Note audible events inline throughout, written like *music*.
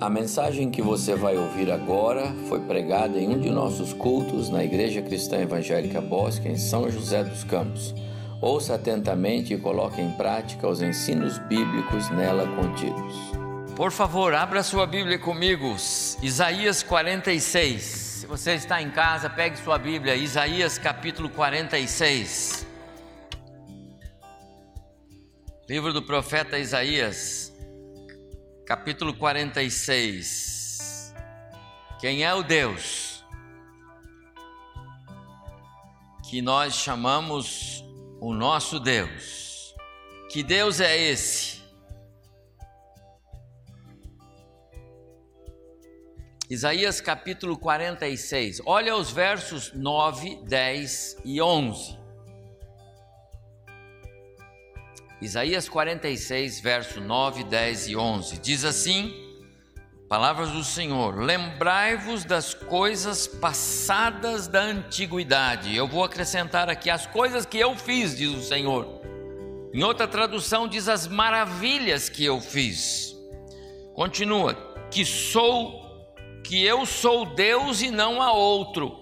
A mensagem que você vai ouvir agora foi pregada em um de nossos cultos na Igreja Cristã Evangélica Bosque, em São José dos Campos. Ouça atentamente e coloque em prática os ensinos bíblicos nela contidos. Por favor, abra sua Bíblia comigo, Isaías 46. Se você está em casa, pegue sua Bíblia, Isaías capítulo 46. Livro do profeta Isaías, capítulo 46. Quem é o Deus que nós chamamos o nosso Deus? Que Deus é esse? Isaías capítulo 46. Olha os versos 9, 10 e 11. Isaías 46, verso 9, 10 e 11. Diz assim: Palavras do Senhor: Lembrai-vos das coisas passadas da antiguidade. Eu vou acrescentar aqui as coisas que eu fiz, diz o Senhor. Em outra tradução, diz as maravilhas que eu fiz. Continua: Que sou, que eu sou Deus e não há outro.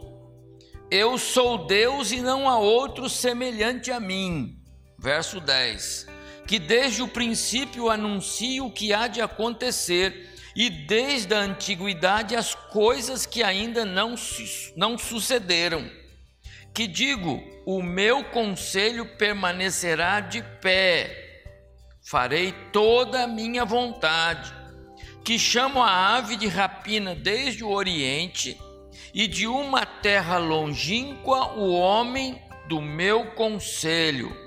Eu sou Deus e não há outro semelhante a mim. Verso 10 que desde o princípio anuncia o que há de acontecer e desde a antiguidade as coisas que ainda não, não sucederam. Que digo, o meu conselho permanecerá de pé, farei toda a minha vontade. Que chamo a ave de rapina desde o Oriente e de uma terra longínqua o homem do meu conselho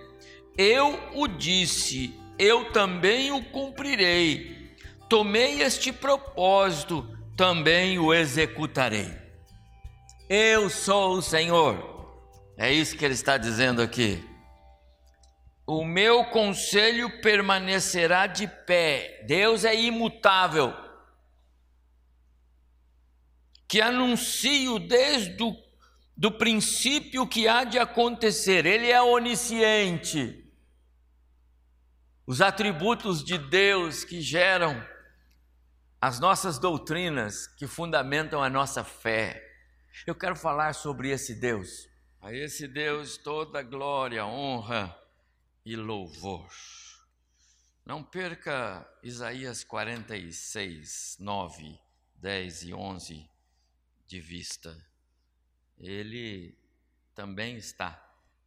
eu o disse, eu também o cumprirei. Tomei este propósito, também o executarei. Eu sou o Senhor. É isso que ele está dizendo aqui. O meu conselho permanecerá de pé. Deus é imutável. Que anuncio desde o do princípio que há de acontecer. Ele é onisciente os atributos de Deus que geram as nossas doutrinas, que fundamentam a nossa fé. Eu quero falar sobre esse Deus. A esse Deus toda glória, honra e louvor. Não perca Isaías 46, 9, 10 e 11 de vista. Ele também está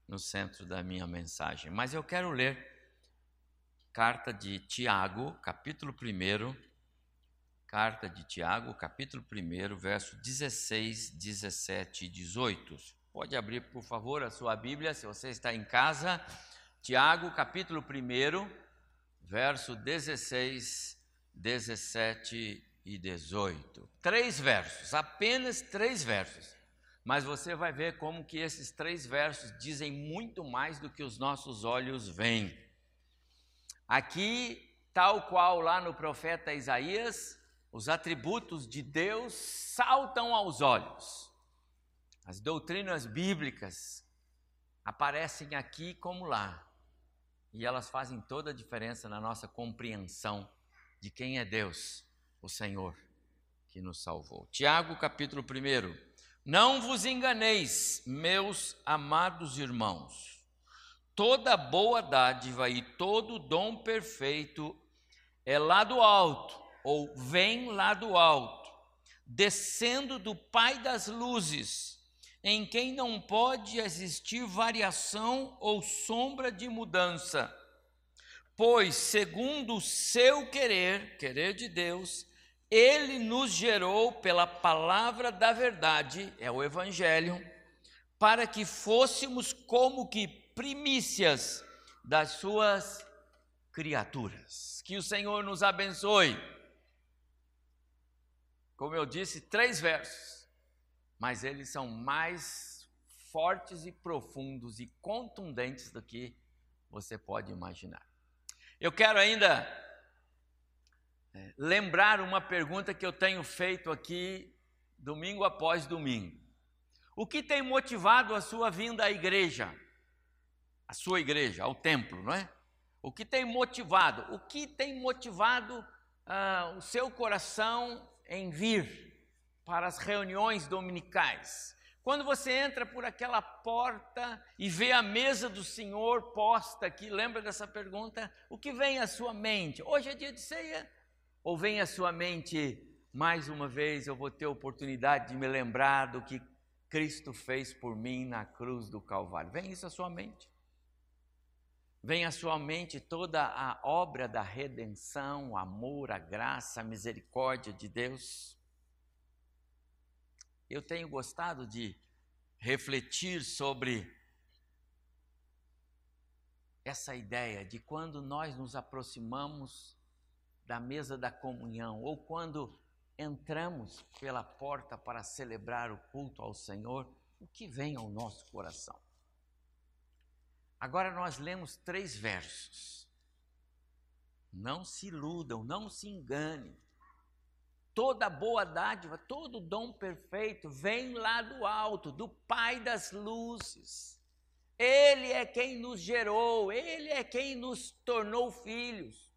no centro da minha mensagem. Mas eu quero ler carta de Tiago, capítulo 1, carta de Tiago, capítulo 1, verso 16, 17 e 18. Pode abrir, por favor, a sua Bíblia, se você está em casa. Tiago, capítulo 1, verso 16, 17 e 18. Três versos, apenas três versos. Mas você vai ver como que esses três versos dizem muito mais do que os nossos olhos veem. Aqui, tal qual lá no profeta Isaías, os atributos de Deus saltam aos olhos. As doutrinas bíblicas aparecem aqui como lá. E elas fazem toda a diferença na nossa compreensão de quem é Deus, o Senhor que nos salvou. Tiago, capítulo 1. Não vos enganeis, meus amados irmãos toda boa dádiva e todo dom perfeito é lá do alto, ou vem lá do alto, descendo do Pai das luzes, em quem não pode existir variação ou sombra de mudança. Pois, segundo o seu querer, querer de Deus, ele nos gerou pela palavra da verdade, é o Evangelho, para que fôssemos como que primícias das suas criaturas. Que o Senhor nos abençoe. Como eu disse, três versos, mas eles são mais fortes e profundos e contundentes do que você pode imaginar. Eu quero ainda é, lembrar uma pergunta que eu tenho feito aqui domingo após domingo. O que tem motivado a sua vinda à igreja? A sua igreja, ao templo, não é? O que tem motivado? O que tem motivado ah, o seu coração em vir para as reuniões dominicais. Quando você entra por aquela porta e vê a mesa do Senhor posta aqui, lembra dessa pergunta? O que vem à sua mente? Hoje é dia de ceia? Ou vem à sua mente, mais uma vez eu vou ter oportunidade de me lembrar do que Cristo fez por mim na cruz do Calvário? Vem isso à sua mente? Vem à sua mente toda a obra da redenção, o amor, a graça, a misericórdia de Deus? Eu tenho gostado de refletir sobre essa ideia de quando nós nos aproximamos da mesa da comunhão ou quando entramos pela porta para celebrar o culto ao Senhor, o que vem ao nosso coração? Agora nós lemos três versos. Não se iludam, não se enganem toda boa dádiva, todo dom perfeito vem lá do alto, do Pai das luzes. Ele é quem nos gerou, ele é quem nos tornou filhos.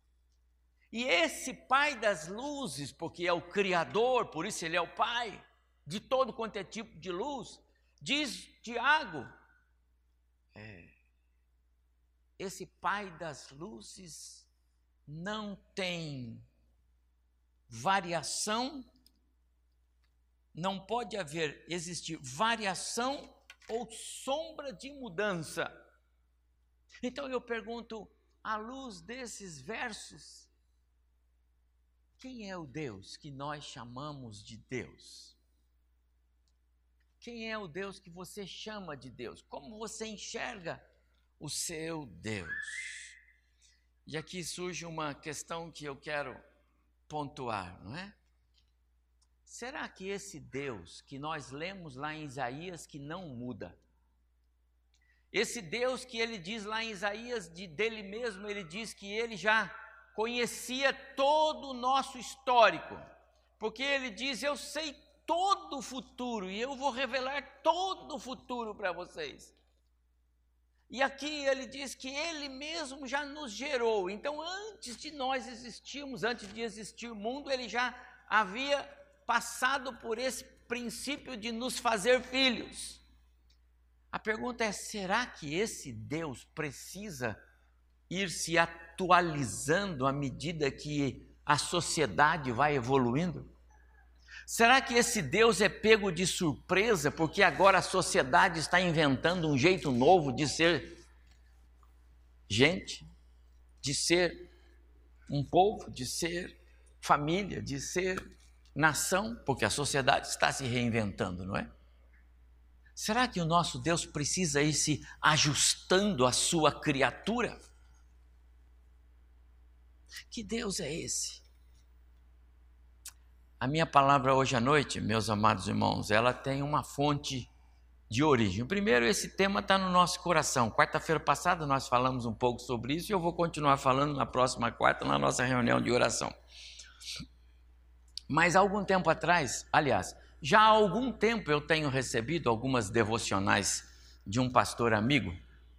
E esse Pai das luzes, porque é o Criador, por isso ele é o Pai de todo quanto é tipo de luz, diz Tiago, é, esse Pai das luzes não tem variação, não pode haver, existir variação ou sombra de mudança. Então eu pergunto, à luz desses versos, quem é o Deus que nós chamamos de Deus? Quem é o Deus que você chama de Deus? Como você enxerga o seu Deus? E aqui surge uma questão que eu quero pontuar, não é? Será que esse Deus que nós lemos lá em Isaías que não muda, esse Deus que ele diz lá em Isaías de dele mesmo, ele diz que ele já conhecia todo o nosso histórico, porque ele diz: Eu sei todo o futuro e eu vou revelar todo o futuro para vocês. E aqui ele diz que ele mesmo já nos gerou. Então, antes de nós existirmos, antes de existir o mundo, ele já havia passado por esse princípio de nos fazer filhos. A pergunta é: será que esse Deus precisa ir se atualizando à medida que a sociedade vai evoluindo? Será que esse Deus é pego de surpresa porque agora a sociedade está inventando um jeito novo de ser gente, de ser um povo, de ser família, de ser nação, porque a sociedade está se reinventando, não é? Será que o nosso Deus precisa ir se ajustando à sua criatura? Que Deus é esse? A minha palavra hoje à noite, meus amados irmãos, ela tem uma fonte de origem. Primeiro, esse tema está no nosso coração. Quarta-feira passada nós falamos um pouco sobre isso e eu vou continuar falando na próxima quarta, na nossa reunião de oração. Mas há algum tempo atrás, aliás, já há algum tempo eu tenho recebido algumas devocionais de um pastor amigo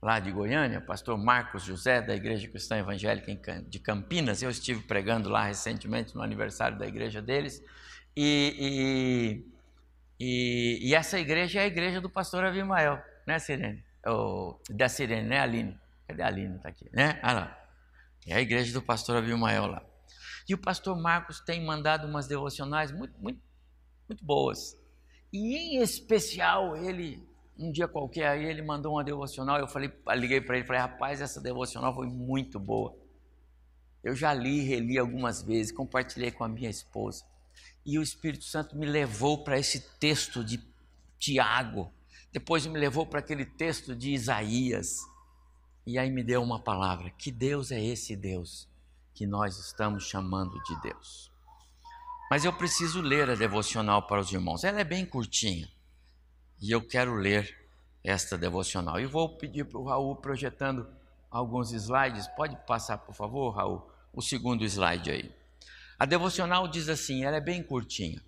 lá de Goiânia, pastor Marcos José, da Igreja Cristã Evangélica de Campinas. Eu estive pregando lá recentemente no aniversário da igreja deles. E, e, e, e essa igreja é a igreja do pastor Avimael, né, Sirene? Oh, da Sirene, né, Aline? Cadê a Aline? Está aqui, né? Ah lá. É a igreja do pastor Abimael lá. E o pastor Marcos tem mandado umas devocionais muito, muito, muito boas. E em especial ele um dia qualquer aí ele mandou uma devocional, eu falei, liguei para ele, falei, rapaz, essa devocional foi muito boa. Eu já li reli algumas vezes, compartilhei com a minha esposa. E o Espírito Santo me levou para esse texto de Tiago, depois me levou para aquele texto de Isaías. E aí me deu uma palavra: que Deus é esse Deus que nós estamos chamando de Deus? Mas eu preciso ler a devocional para os irmãos. Ela é bem curtinha e eu quero ler esta devocional. E vou pedir para o Raul projetando alguns slides. Pode passar, por favor, Raul, o segundo slide aí. A devocional diz assim, ela é bem curtinha.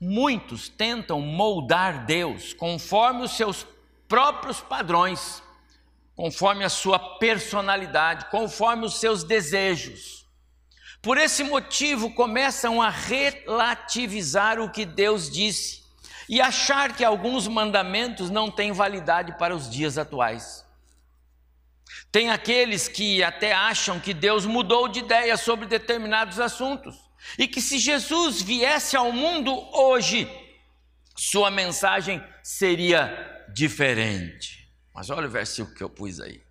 Muitos tentam moldar Deus conforme os seus próprios padrões, conforme a sua personalidade, conforme os seus desejos. Por esse motivo, começam a relativizar o que Deus disse e achar que alguns mandamentos não têm validade para os dias atuais. Tem aqueles que até acham que Deus mudou de ideia sobre determinados assuntos e que se Jesus viesse ao mundo hoje, sua mensagem seria diferente. Mas olha o versículo que eu pus aí.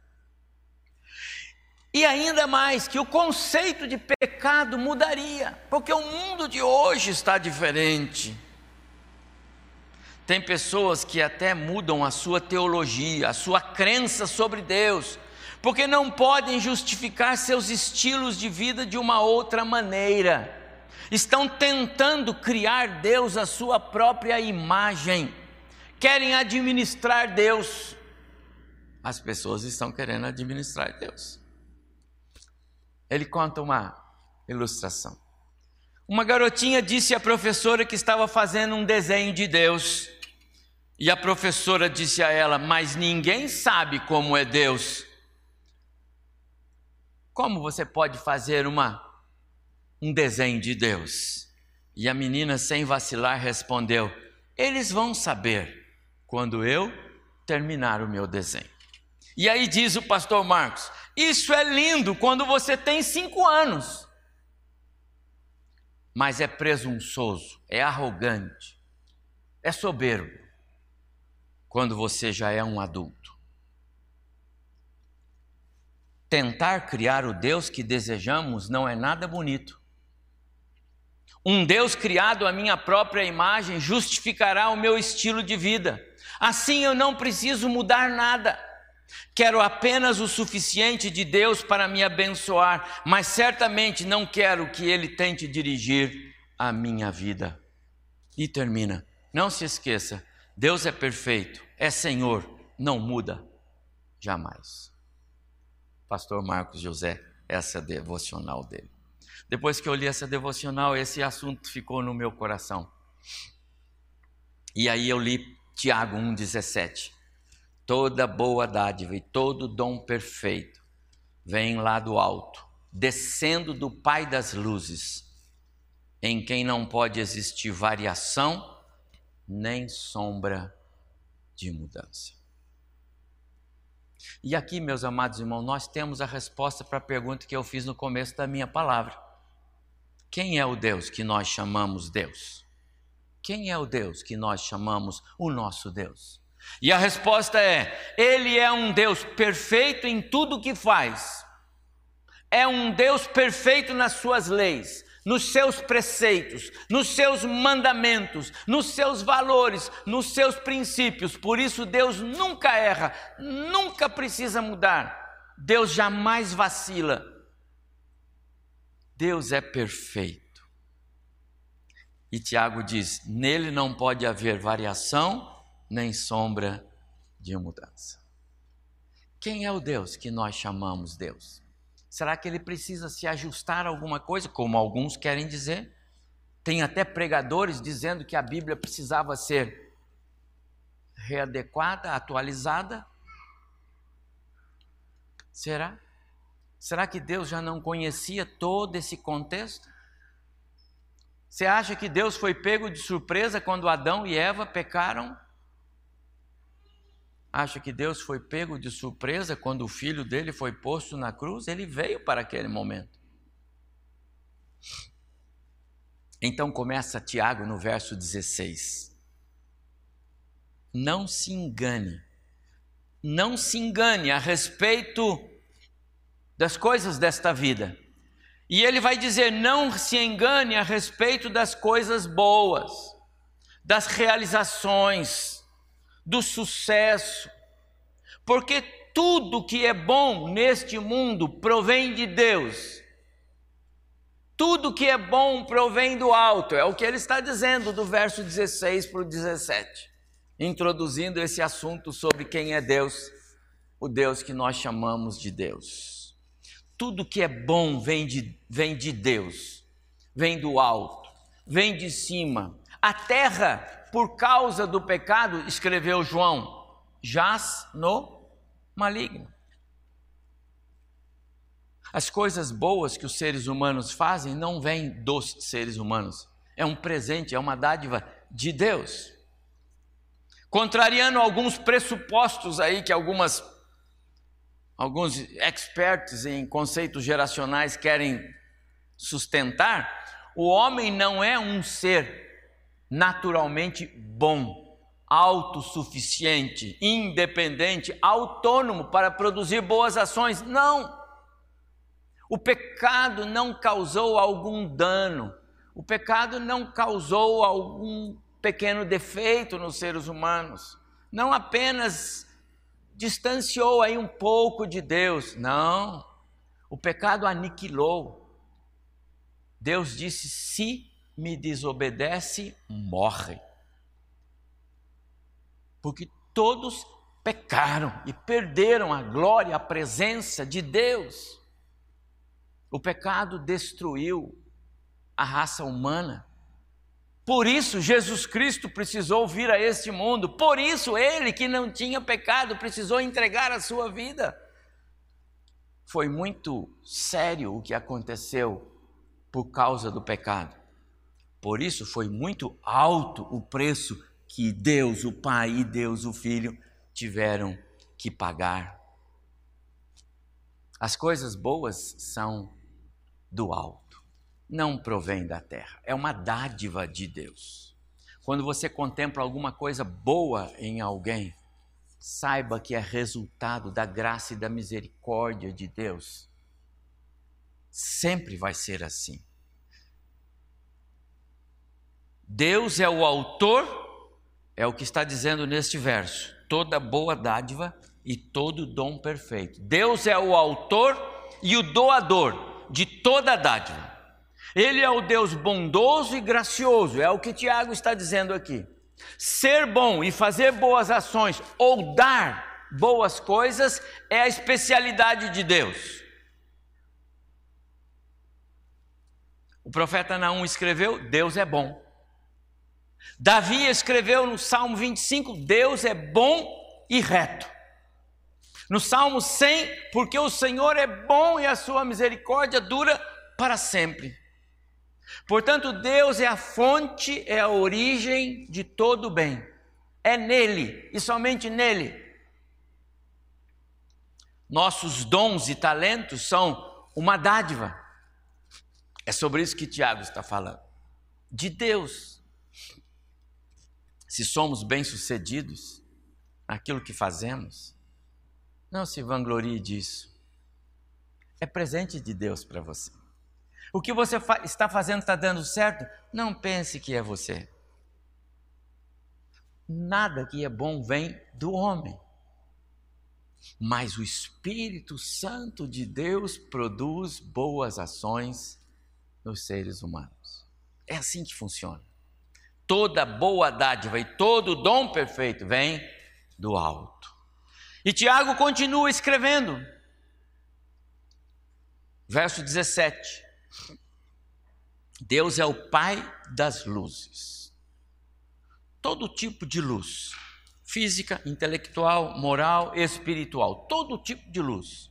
E ainda mais, que o conceito de pecado mudaria, porque o mundo de hoje está diferente. Tem pessoas que até mudam a sua teologia, a sua crença sobre Deus, porque não podem justificar seus estilos de vida de uma outra maneira. Estão tentando criar Deus à sua própria imagem, querem administrar Deus. As pessoas estão querendo administrar Deus ele conta uma ilustração. Uma garotinha disse à professora que estava fazendo um desenho de Deus. E a professora disse a ela: Mas ninguém sabe como é Deus. Como você pode fazer uma, um desenho de Deus? E a menina, sem vacilar, respondeu: Eles vão saber quando eu terminar o meu desenho. E aí diz o pastor Marcos: isso é lindo quando você tem cinco anos, mas é presunçoso, é arrogante, é soberbo quando você já é um adulto. Tentar criar o Deus que desejamos não é nada bonito. Um Deus criado à minha própria imagem justificará o meu estilo de vida. Assim eu não preciso mudar nada. Quero apenas o suficiente de Deus para me abençoar, mas certamente não quero que Ele tente dirigir a minha vida. E termina. Não se esqueça: Deus é perfeito, é Senhor, não muda jamais. Pastor Marcos José, essa é devocional dele. Depois que eu li essa devocional, esse assunto ficou no meu coração. E aí eu li Tiago 1,17. Toda boa dádiva e todo dom perfeito vem lá do alto, descendo do Pai das luzes, em quem não pode existir variação nem sombra de mudança. E aqui, meus amados irmãos, nós temos a resposta para a pergunta que eu fiz no começo da minha palavra. Quem é o Deus que nós chamamos Deus? Quem é o Deus que nós chamamos o nosso Deus? E a resposta é: Ele é um Deus perfeito em tudo o que faz. É um Deus perfeito nas suas leis, nos seus preceitos, nos seus mandamentos, nos seus valores, nos seus princípios. Por isso, Deus nunca erra, nunca precisa mudar. Deus jamais vacila. Deus é perfeito. E Tiago diz: nele não pode haver variação nem sombra de mudança. Quem é o Deus que nós chamamos Deus? Será que ele precisa se ajustar a alguma coisa, como alguns querem dizer? Tem até pregadores dizendo que a Bíblia precisava ser readequada, atualizada. Será? Será que Deus já não conhecia todo esse contexto? Você acha que Deus foi pego de surpresa quando Adão e Eva pecaram? Acha que Deus foi pego de surpresa quando o filho dele foi posto na cruz? Ele veio para aquele momento. Então começa Tiago no verso 16. Não se engane, não se engane a respeito das coisas desta vida. E ele vai dizer: não se engane a respeito das coisas boas, das realizações, do sucesso, porque tudo que é bom neste mundo provém de Deus. Tudo que é bom provém do alto, é o que ele está dizendo do verso 16 para o 17, introduzindo esse assunto sobre quem é Deus, o Deus que nós chamamos de Deus. Tudo que é bom vem de, vem de Deus, vem do alto, vem de cima. A terra por causa do pecado, escreveu João, jaz no maligno. As coisas boas que os seres humanos fazem não vêm dos seres humanos. É um presente, é uma dádiva de Deus. Contrariando alguns pressupostos aí que algumas alguns expertos em conceitos geracionais querem sustentar, o homem não é um ser naturalmente bom, autossuficiente, independente, autônomo para produzir boas ações. Não. O pecado não causou algum dano, o pecado não causou algum pequeno defeito nos seres humanos, não apenas distanciou aí um pouco de Deus, não. O pecado aniquilou. Deus disse: se me desobedece, morre. Porque todos pecaram e perderam a glória, a presença de Deus. O pecado destruiu a raça humana. Por isso, Jesus Cristo precisou vir a este mundo. Por isso, ele que não tinha pecado precisou entregar a sua vida. Foi muito sério o que aconteceu por causa do pecado. Por isso, foi muito alto o preço que Deus, o Pai e Deus, o Filho, tiveram que pagar. As coisas boas são do alto, não provém da terra, é uma dádiva de Deus. Quando você contempla alguma coisa boa em alguém, saiba que é resultado da graça e da misericórdia de Deus. Sempre vai ser assim. Deus é o autor, é o que está dizendo neste verso, toda boa dádiva e todo dom perfeito. Deus é o autor e o doador de toda dádiva. Ele é o Deus bondoso e gracioso, é o que Tiago está dizendo aqui. Ser bom e fazer boas ações ou dar boas coisas é a especialidade de Deus. O profeta Naum escreveu: Deus é bom. Davi escreveu no Salmo 25: Deus é bom e reto. No Salmo 100, porque o Senhor é bom e a sua misericórdia dura para sempre. Portanto, Deus é a fonte, é a origem de todo o bem. É nele e somente nele. Nossos dons e talentos são uma dádiva. É sobre isso que Tiago está falando. De Deus. Se somos bem-sucedidos naquilo que fazemos, não se vanglorie disso. É presente de Deus para você. O que você fa está fazendo está dando certo? Não pense que é você. Nada que é bom vem do homem. Mas o Espírito Santo de Deus produz boas ações nos seres humanos. É assim que funciona. Toda boa dádiva e todo dom perfeito vem do alto. E Tiago continua escrevendo. Verso 17. Deus é o Pai das luzes. Todo tipo de luz, física, intelectual, moral, espiritual, todo tipo de luz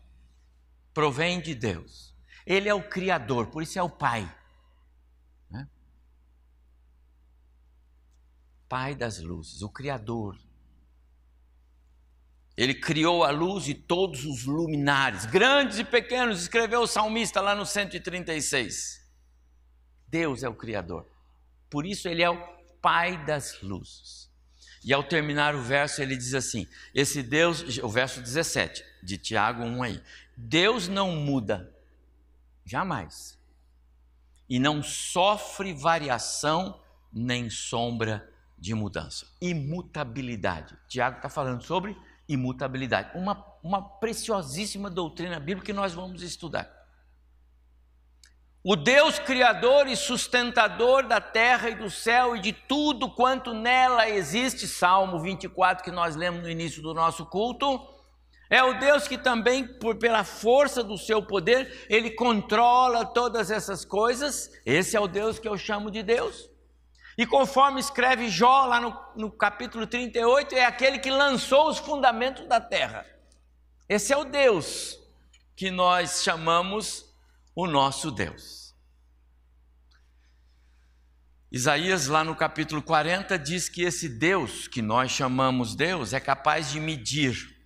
provém de Deus. Ele é o Criador, por isso é o Pai. Né? Pai das luzes, o Criador ele criou a luz e todos os luminares, grandes e pequenos, escreveu o salmista lá no 136. Deus é o Criador. Por isso ele é o Pai das luzes. E ao terminar o verso, ele diz assim: esse Deus, o verso 17 de Tiago 1 aí. Deus não muda, jamais. E não sofre variação nem sombra de mudança. Imutabilidade. Tiago está falando sobre imutabilidade. Uma, uma preciosíssima doutrina bíblica que nós vamos estudar. O Deus criador e sustentador da terra e do céu e de tudo quanto nela existe, Salmo 24 que nós lemos no início do nosso culto, é o Deus que também, por, pela força do seu poder, ele controla todas essas coisas. Esse é o Deus que eu chamo de Deus. E conforme escreve Jó lá no, no capítulo 38, é aquele que lançou os fundamentos da terra. Esse é o Deus que nós chamamos o nosso Deus. Isaías, lá no capítulo 40, diz que esse Deus, que nós chamamos Deus, é capaz de medir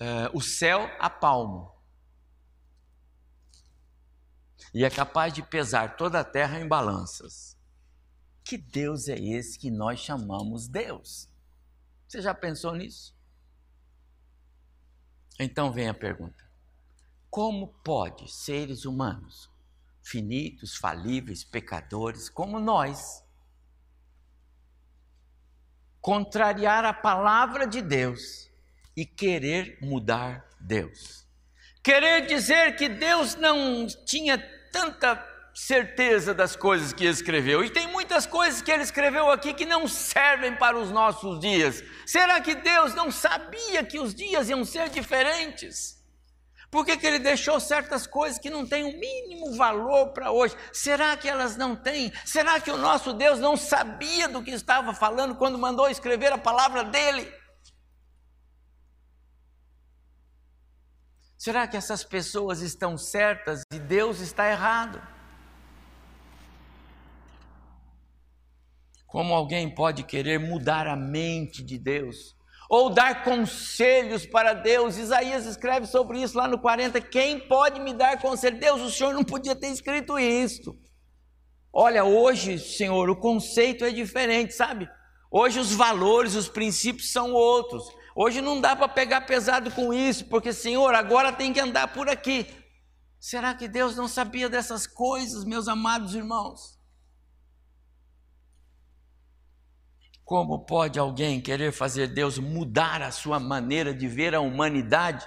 uh, o céu a palmo. E é capaz de pesar toda a terra em balanças. Que Deus é esse que nós chamamos Deus? Você já pensou nisso? Então vem a pergunta: como pode seres humanos, finitos, falíveis, pecadores, como nós, contrariar a palavra de Deus e querer mudar Deus? Querer dizer que Deus não tinha tanta certeza das coisas que escreveu. E tem muitas coisas que ele escreveu aqui que não servem para os nossos dias. Será que Deus não sabia que os dias iam ser diferentes? Por que, que ele deixou certas coisas que não têm o mínimo valor para hoje? Será que elas não têm? Será que o nosso Deus não sabia do que estava falando quando mandou escrever a palavra dele? Será que essas pessoas estão certas e Deus está errado? Como alguém pode querer mudar a mente de Deus? Ou dar conselhos para Deus? Isaías escreve sobre isso lá no 40. Quem pode me dar conselho? Deus, o Senhor não podia ter escrito isso. Olha, hoje, Senhor, o conceito é diferente, sabe? Hoje os valores, os princípios são outros. Hoje não dá para pegar pesado com isso, porque, Senhor, agora tem que andar por aqui. Será que Deus não sabia dessas coisas, meus amados irmãos? Como pode alguém querer fazer Deus mudar a sua maneira de ver a humanidade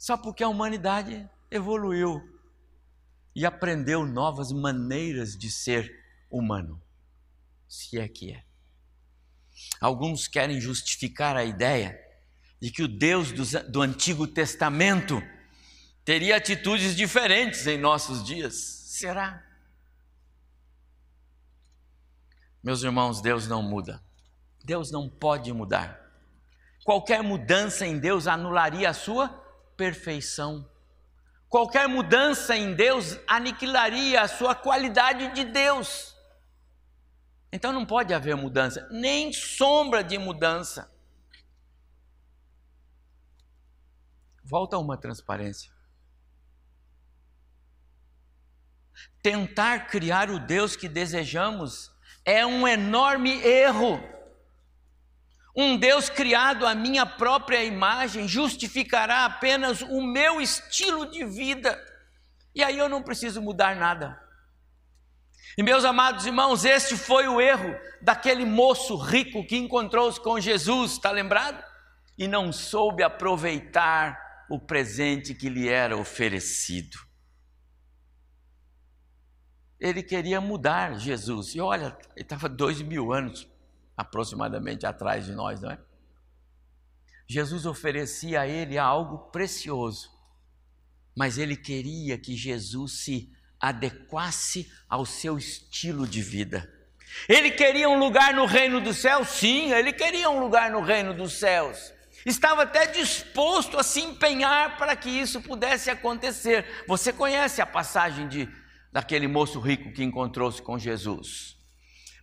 só porque a humanidade evoluiu e aprendeu novas maneiras de ser humano? Se é que é. Alguns querem justificar a ideia de que o Deus do, Antigo Testamento teria atitudes diferentes em nossos dias. Será? Meus irmãos, Deus não muda. Deus não pode mudar. Qualquer mudança em Deus anularia a sua perfeição. Qualquer mudança em Deus aniquilaria a sua qualidade de Deus. Então não pode haver mudança, nem sombra de mudança. Volta uma transparência. Tentar criar o Deus que desejamos é um enorme erro. Um Deus criado à minha própria imagem justificará apenas o meu estilo de vida, e aí eu não preciso mudar nada. E meus amados irmãos, este foi o erro daquele moço rico que encontrou-se com Jesus, está lembrado? E não soube aproveitar o presente que lhe era oferecido ele queria mudar Jesus. E olha, ele estava dois mil anos aproximadamente atrás de nós, não é? Jesus oferecia a ele algo precioso, mas ele queria que Jesus se adequasse ao seu estilo de vida. Ele queria um lugar no reino dos céus? Sim, ele queria um lugar no reino dos céus. Estava até disposto a se empenhar para que isso pudesse acontecer. Você conhece a passagem de daquele moço rico que encontrou-se com Jesus.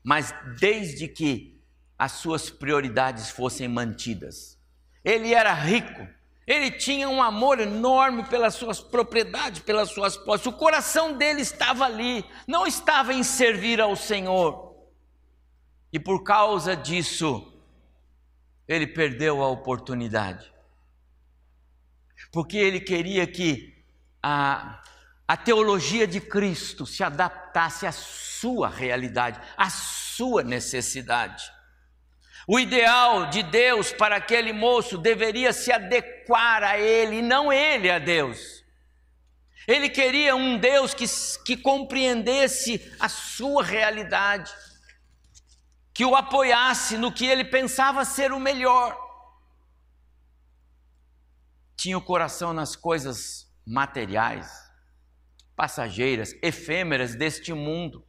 Mas desde que as suas prioridades fossem mantidas, ele era rico, ele tinha um amor enorme pelas suas propriedades, pelas suas posses, o coração dele estava ali, não estava em servir ao Senhor. E por causa disso, ele perdeu a oportunidade. Porque ele queria que a, a teologia de Cristo se adaptasse à sua realidade, à sua necessidade. O ideal de Deus para aquele moço deveria se adequar a ele, não ele a Deus. Ele queria um Deus que, que compreendesse a sua realidade, que o apoiasse no que ele pensava ser o melhor. Tinha o coração nas coisas materiais, passageiras, efêmeras deste mundo.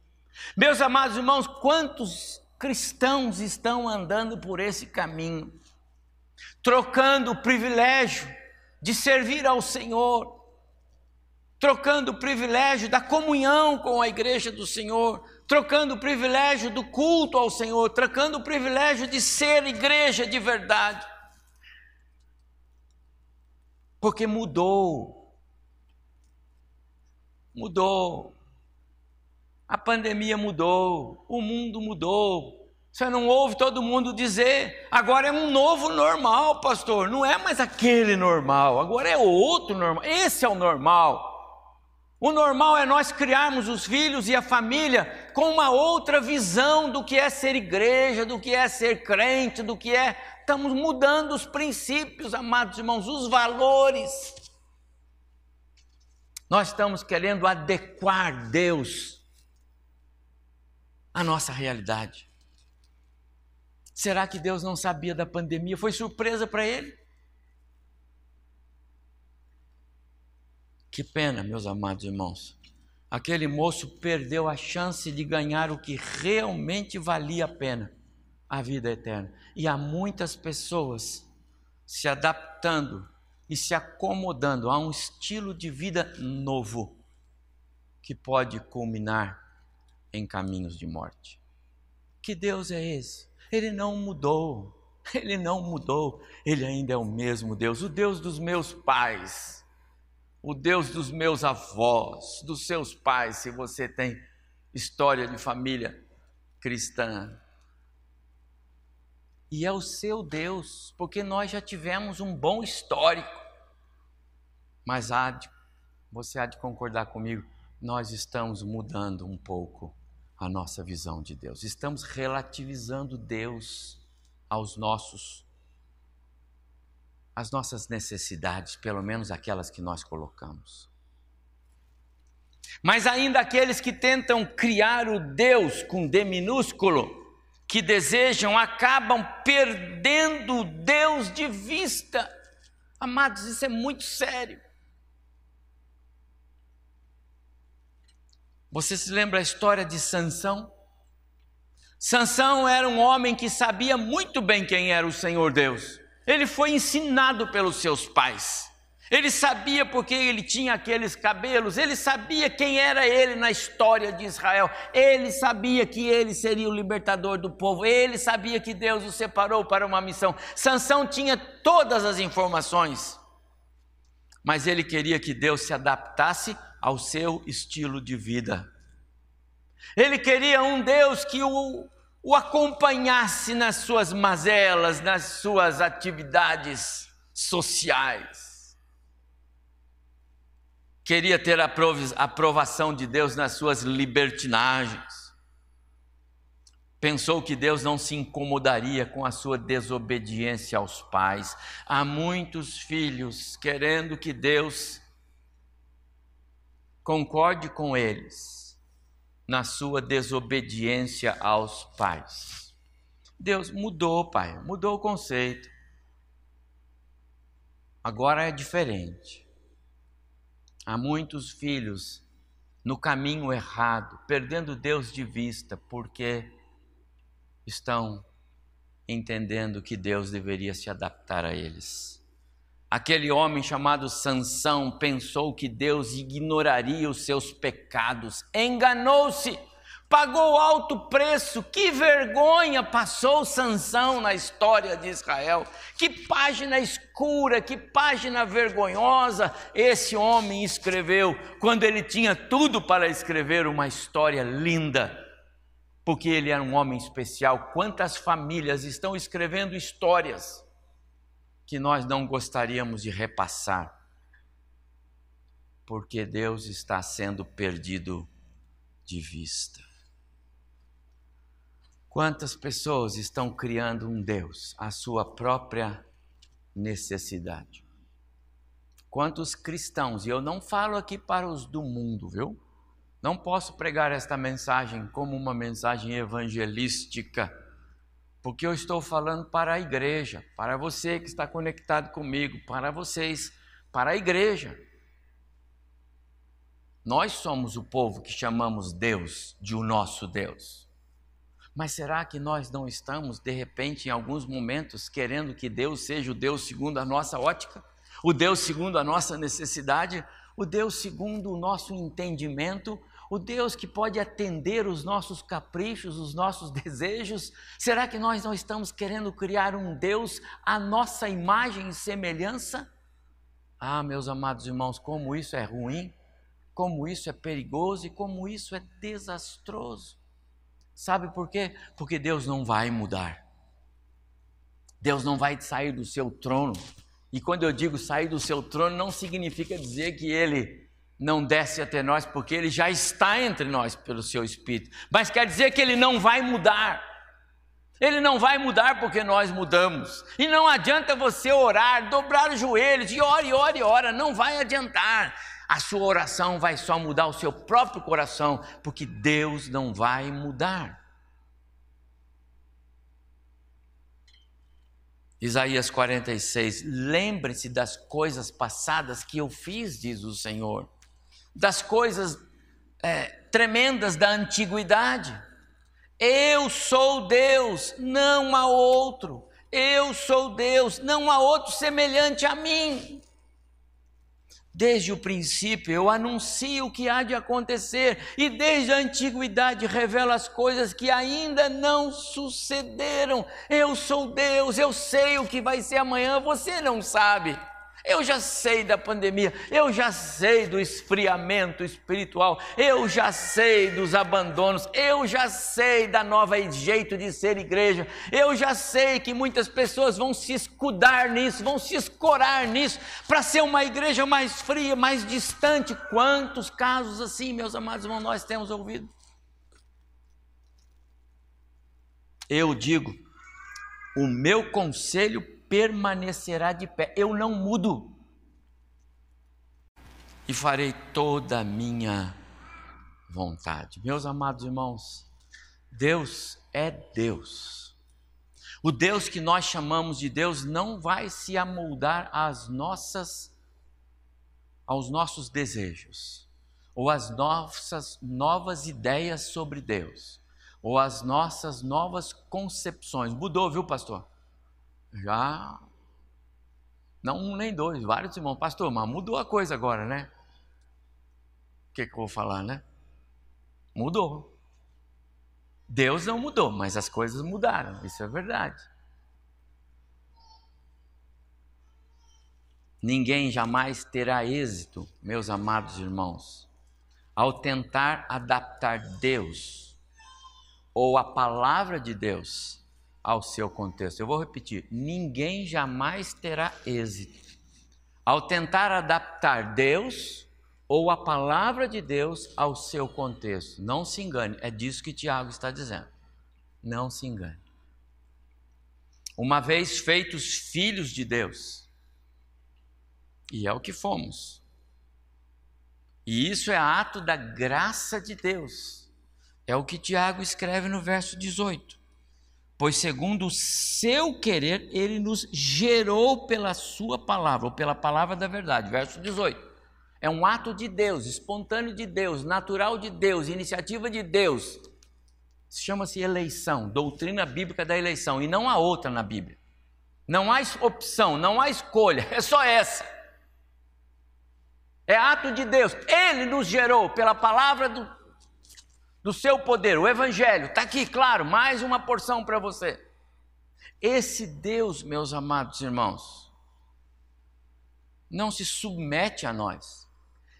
Meus amados irmãos, quantos cristãos estão andando por esse caminho, trocando o privilégio de servir ao Senhor, trocando o privilégio da comunhão com a igreja do Senhor, trocando o privilégio do culto ao Senhor, trocando o privilégio de ser igreja de verdade. Porque mudou. Mudou. A pandemia mudou, o mundo mudou, você não ouve todo mundo dizer, agora é um novo normal, pastor. Não é mais aquele normal, agora é outro normal. Esse é o normal. O normal é nós criarmos os filhos e a família com uma outra visão do que é ser igreja, do que é ser crente, do que é. Estamos mudando os princípios, amados irmãos, os valores. Nós estamos querendo adequar Deus à nossa realidade. Será que Deus não sabia da pandemia? Foi surpresa para ele? Que pena, meus amados irmãos. Aquele moço perdeu a chance de ganhar o que realmente valia a pena, a vida eterna. E há muitas pessoas se adaptando e se acomodando a um estilo de vida novo que pode culminar em caminhos de morte. Que Deus é esse? Ele não mudou. Ele não mudou. Ele ainda é o mesmo Deus, o Deus dos meus pais, o Deus dos meus avós, dos seus pais, se você tem história de família cristã. E é o seu Deus, porque nós já tivemos um bom histórico. Mas há de, você há de concordar comigo, nós estamos mudando um pouco a nossa visão de Deus. Estamos relativizando Deus aos nossos às nossas necessidades, pelo menos aquelas que nós colocamos. Mas ainda aqueles que tentam criar o Deus com D minúsculo, que desejam, acabam perdendo Deus de vista. Amados, isso é muito sério. Você se lembra a história de Sansão? Sansão era um homem que sabia muito bem quem era o Senhor Deus. Ele foi ensinado pelos seus pais. Ele sabia porque ele tinha aqueles cabelos, ele sabia quem era ele na história de Israel, ele sabia que ele seria o libertador do povo, ele sabia que Deus o separou para uma missão. Sansão tinha todas as informações, mas ele queria que Deus se adaptasse ao seu estilo de vida. Ele queria um Deus que o, o acompanhasse nas suas mazelas, nas suas atividades sociais. Queria ter a aprovação de Deus nas suas libertinagens. Pensou que Deus não se incomodaria com a sua desobediência aos pais. Há muitos filhos querendo que Deus concorde com eles na sua desobediência aos pais. Deus mudou, pai, mudou o conceito. Agora é diferente. Há muitos filhos no caminho errado, perdendo Deus de vista, porque estão entendendo que Deus deveria se adaptar a eles. Aquele homem chamado Sansão pensou que Deus ignoraria os seus pecados. Enganou-se, pagou alto preço. Que vergonha passou Sansão na história de Israel. Que página escura, que página vergonhosa esse homem escreveu quando ele tinha tudo para escrever uma história linda. Porque ele era um homem especial. Quantas famílias estão escrevendo histórias que nós não gostaríamos de repassar, porque Deus está sendo perdido de vista. Quantas pessoas estão criando um Deus à sua própria necessidade? Quantos cristãos, e eu não falo aqui para os do mundo, viu? Não posso pregar esta mensagem como uma mensagem evangelística porque eu estou falando para a igreja, para você que está conectado comigo, para vocês, para a igreja. Nós somos o povo que chamamos Deus de o nosso Deus. Mas será que nós não estamos, de repente, em alguns momentos, querendo que Deus seja o Deus segundo a nossa ótica? o Deus segundo a nossa necessidade, o Deus segundo o nosso entendimento, o Deus que pode atender os nossos caprichos, os nossos *laughs* desejos? Será que nós não estamos querendo criar um Deus à nossa imagem e semelhança? Ah, meus amados irmãos, como isso é ruim, como isso é perigoso e como isso é desastroso. Sabe por quê? Porque Deus não vai mudar. Deus não vai sair do seu trono. E quando eu digo sair do seu trono, não significa dizer que ele não desce até nós, porque ele já está entre nós pelo seu Espírito. Mas quer dizer que ele não vai mudar. Ele não vai mudar porque nós mudamos. E não adianta você orar, dobrar os joelhos e ora, e ora, e ora. Não vai adiantar. A sua oração vai só mudar o seu próprio coração, porque Deus não vai mudar. Isaías 46, lembre-se das coisas passadas que eu fiz, diz o Senhor das coisas é, tremendas da antiguidade. Eu sou Deus, não há outro. Eu sou Deus, não há outro semelhante a mim. Desde o princípio eu anuncio o que há de acontecer, e desde a antiguidade revelo as coisas que ainda não sucederam. Eu sou Deus, eu sei o que vai ser amanhã, você não sabe. Eu já sei da pandemia, eu já sei do esfriamento espiritual, eu já sei dos abandonos, eu já sei da nova jeito de ser igreja, eu já sei que muitas pessoas vão se escudar nisso, vão se escorar nisso, para ser uma igreja mais fria, mais distante. Quantos casos assim, meus amados irmãos, nós temos ouvido? Eu digo, o meu conselho permanecerá de pé. Eu não mudo. E farei toda a minha vontade. Meus amados irmãos, Deus é Deus. O Deus que nós chamamos de Deus não vai se amoldar às nossas aos nossos desejos ou às nossas novas ideias sobre Deus ou às nossas novas concepções. Mudou, viu, pastor? Já. Não um nem dois, vários irmãos. Pastor, mas mudou a coisa agora, né? O que, que eu vou falar, né? Mudou. Deus não mudou, mas as coisas mudaram, isso é verdade. Ninguém jamais terá êxito, meus amados irmãos, ao tentar adaptar Deus ou a palavra de Deus ao seu contexto. Eu vou repetir: ninguém jamais terá êxito ao tentar adaptar Deus ou a palavra de Deus ao seu contexto. Não se engane, é disso que Tiago está dizendo. Não se engane. Uma vez feitos filhos de Deus, e é o que fomos, e isso é ato da graça de Deus, é o que Tiago escreve no verso 18 pois segundo o seu querer, ele nos gerou pela sua palavra, ou pela palavra da verdade. Verso 18. É um ato de Deus, espontâneo de Deus, natural de Deus, iniciativa de Deus. Chama-se eleição, doutrina bíblica da eleição, e não há outra na Bíblia. Não há opção, não há escolha, *laughs* é só essa. É ato de Deus. Ele nos gerou pela palavra do, do seu poder, o Evangelho, está aqui, claro, mais uma porção para você. Esse Deus, meus amados irmãos, não se submete a nós.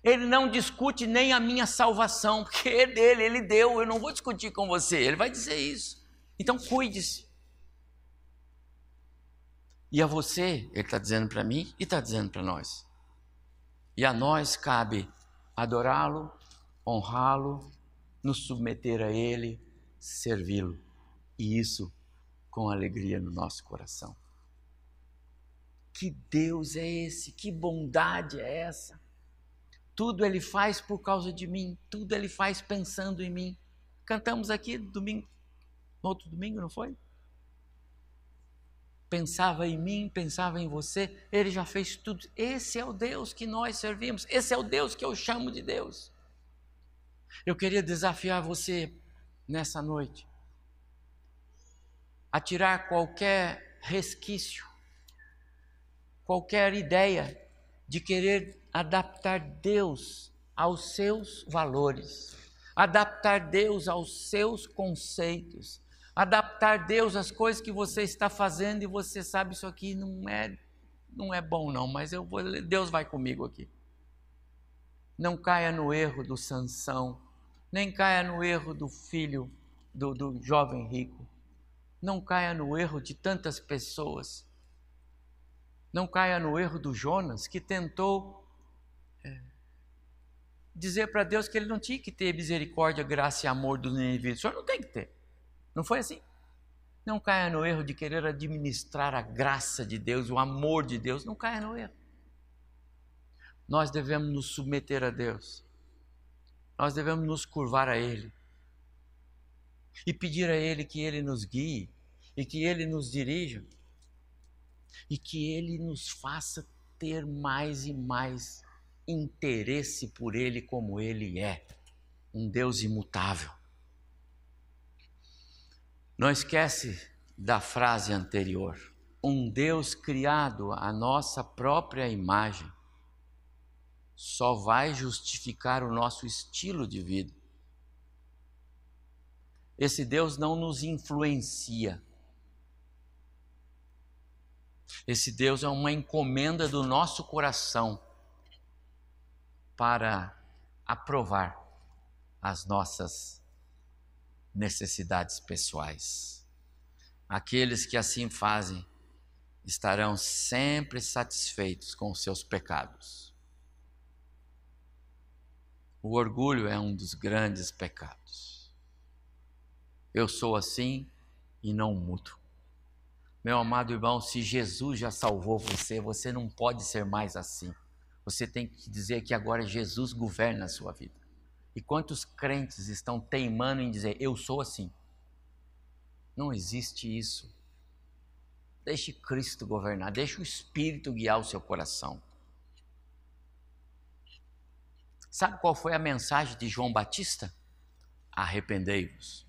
Ele não discute nem a minha salvação, *laughs* porque é dele, ele deu, eu não vou discutir com você. Ele vai dizer isso. Então cuide-se. E a você, ele está dizendo para mim e está dizendo para nós. E a nós cabe adorá-lo, honrá-lo nos submeter a Ele, servi-lo. E isso com alegria no nosso coração. Que Deus é esse? Que bondade é essa? Tudo Ele faz por causa de mim, tudo Ele faz pensando em mim. Cantamos aqui domingo, no outro domingo, não foi? Pensava em mim, pensava em você, Ele já fez tudo. Esse é o Deus que nós servimos, esse é o Deus que eu chamo de Deus. Eu queria desafiar você nessa noite a tirar qualquer resquício, qualquer ideia de querer adaptar Deus aos seus valores, adaptar Deus aos seus conceitos, adaptar Deus às coisas que você está fazendo e você sabe isso aqui não é não é bom não, mas eu vou, Deus vai comigo aqui. Não caia no erro do Sansão, nem caia no erro do filho do, do jovem rico. Não caia no erro de tantas pessoas. Não caia no erro do Jonas, que tentou é, dizer para Deus que ele não tinha que ter misericórdia, graça e amor do indivíduo. O senhor não tem que ter. Não foi assim? Não caia no erro de querer administrar a graça de Deus, o amor de Deus. Não caia no erro. Nós devemos nos submeter a Deus. Nós devemos nos curvar a Ele e pedir a Ele que Ele nos guie e que Ele nos dirija e que Ele nos faça ter mais e mais interesse por Ele como Ele é, um Deus imutável. Não esquece da frase anterior, um Deus criado à nossa própria imagem só vai justificar o nosso estilo de vida esse Deus não nos influencia. Esse Deus é uma encomenda do nosso coração para aprovar as nossas necessidades pessoais. Aqueles que assim fazem estarão sempre satisfeitos com seus pecados. O orgulho é um dos grandes pecados. Eu sou assim e não mudo. Meu amado irmão, se Jesus já salvou você, você não pode ser mais assim. Você tem que dizer que agora Jesus governa a sua vida. E quantos crentes estão teimando em dizer, eu sou assim? Não existe isso. Deixe Cristo governar, deixe o Espírito guiar o seu coração. Sabe qual foi a mensagem de João Batista? Arrependei-vos.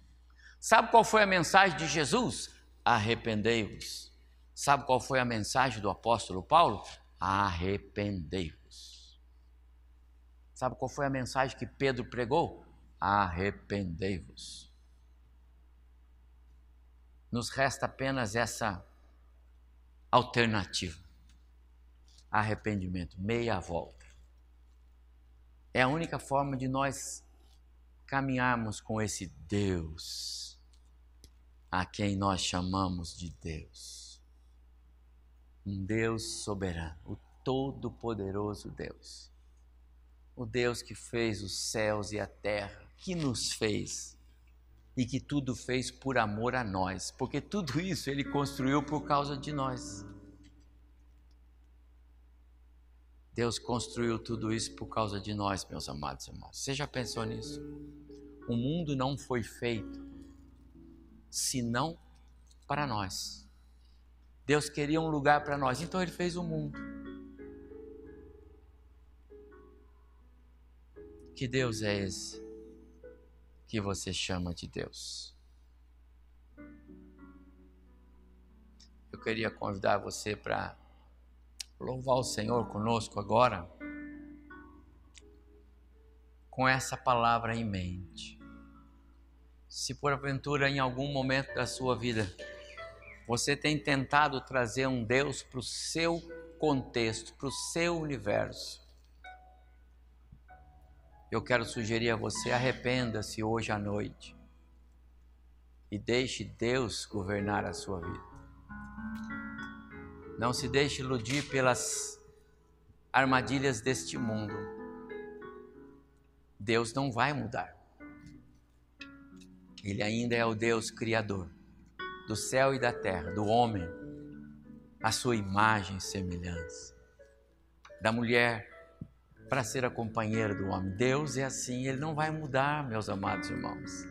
Sabe qual foi a mensagem de Jesus? Arrependei-vos. Sabe qual foi a mensagem do apóstolo Paulo? Arrependei-vos. Sabe qual foi a mensagem que Pedro pregou? Arrependei-vos. Nos resta apenas essa alternativa: arrependimento, meia volta. É a única forma de nós caminharmos com esse Deus a quem nós chamamos de Deus. Um Deus soberano, o Todo-Poderoso Deus. O Deus que fez os céus e a terra, que nos fez e que tudo fez por amor a nós, porque tudo isso ele construiu por causa de nós. Deus construiu tudo isso por causa de nós, meus amados irmãos. Você já pensou nisso? O mundo não foi feito senão para nós. Deus queria um lugar para nós, então Ele fez o mundo. Que Deus é esse que você chama de Deus? Eu queria convidar você para louvar o Senhor conosco agora, com essa palavra em mente se porventura em algum momento da sua vida você tem tentado trazer um Deus para o seu contexto, para o seu universo, eu quero sugerir a você: arrependa-se hoje à noite e deixe Deus governar a sua vida. Não se deixe iludir pelas armadilhas deste mundo. Deus não vai mudar. Ele ainda é o Deus Criador do céu e da terra, do homem, a sua imagem e semelhança, da mulher para ser a companheira do homem. Deus é assim, ele não vai mudar, meus amados irmãos.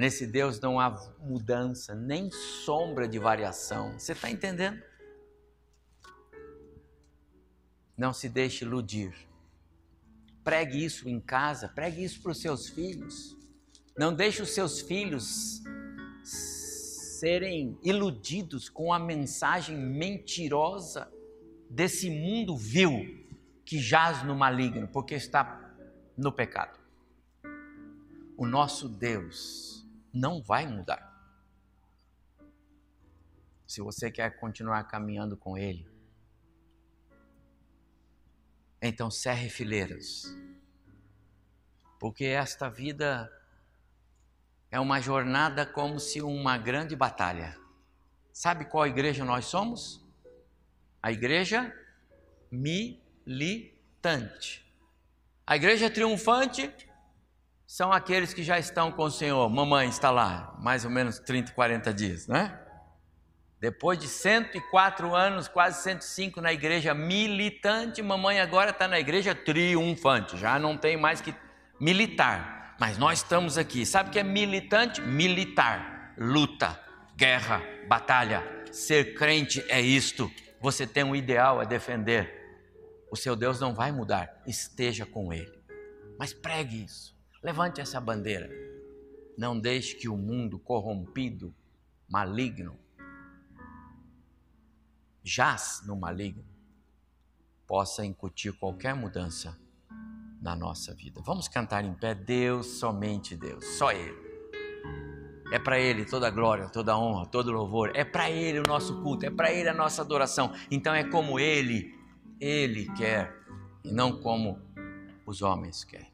Nesse Deus não há mudança, nem sombra de variação. Você está entendendo? Não se deixe iludir. Pregue isso em casa, pregue isso para os seus filhos. Não deixe os seus filhos serem iludidos com a mensagem mentirosa desse mundo vil que jaz no maligno, porque está no pecado. O nosso Deus não vai mudar. Se você quer continuar caminhando com Ele, então cerre fileiras, porque esta vida é uma jornada como se uma grande batalha. Sabe qual igreja nós somos? A igreja militante. A igreja triunfante são aqueles que já estão com o Senhor. Mamãe está lá, mais ou menos 30, 40 dias, né? Depois de 104 anos, quase 105 na igreja militante, mamãe agora está na igreja triunfante, já não tem mais que militar. Mas nós estamos aqui. Sabe o que é militante? Militar, luta, guerra, batalha. Ser crente é isto. Você tem um ideal a defender. O seu Deus não vai mudar. Esteja com Ele. Mas pregue isso. Levante essa bandeira. Não deixe que o mundo corrompido, maligno, jaz no maligno, possa incutir qualquer mudança na nossa vida. Vamos cantar em pé, Deus, somente Deus, só Ele. É para Ele toda a glória, toda a honra, todo o louvor. É para Ele o nosso culto, é para Ele a nossa adoração. Então é como Ele, Ele quer, e não como os homens querem.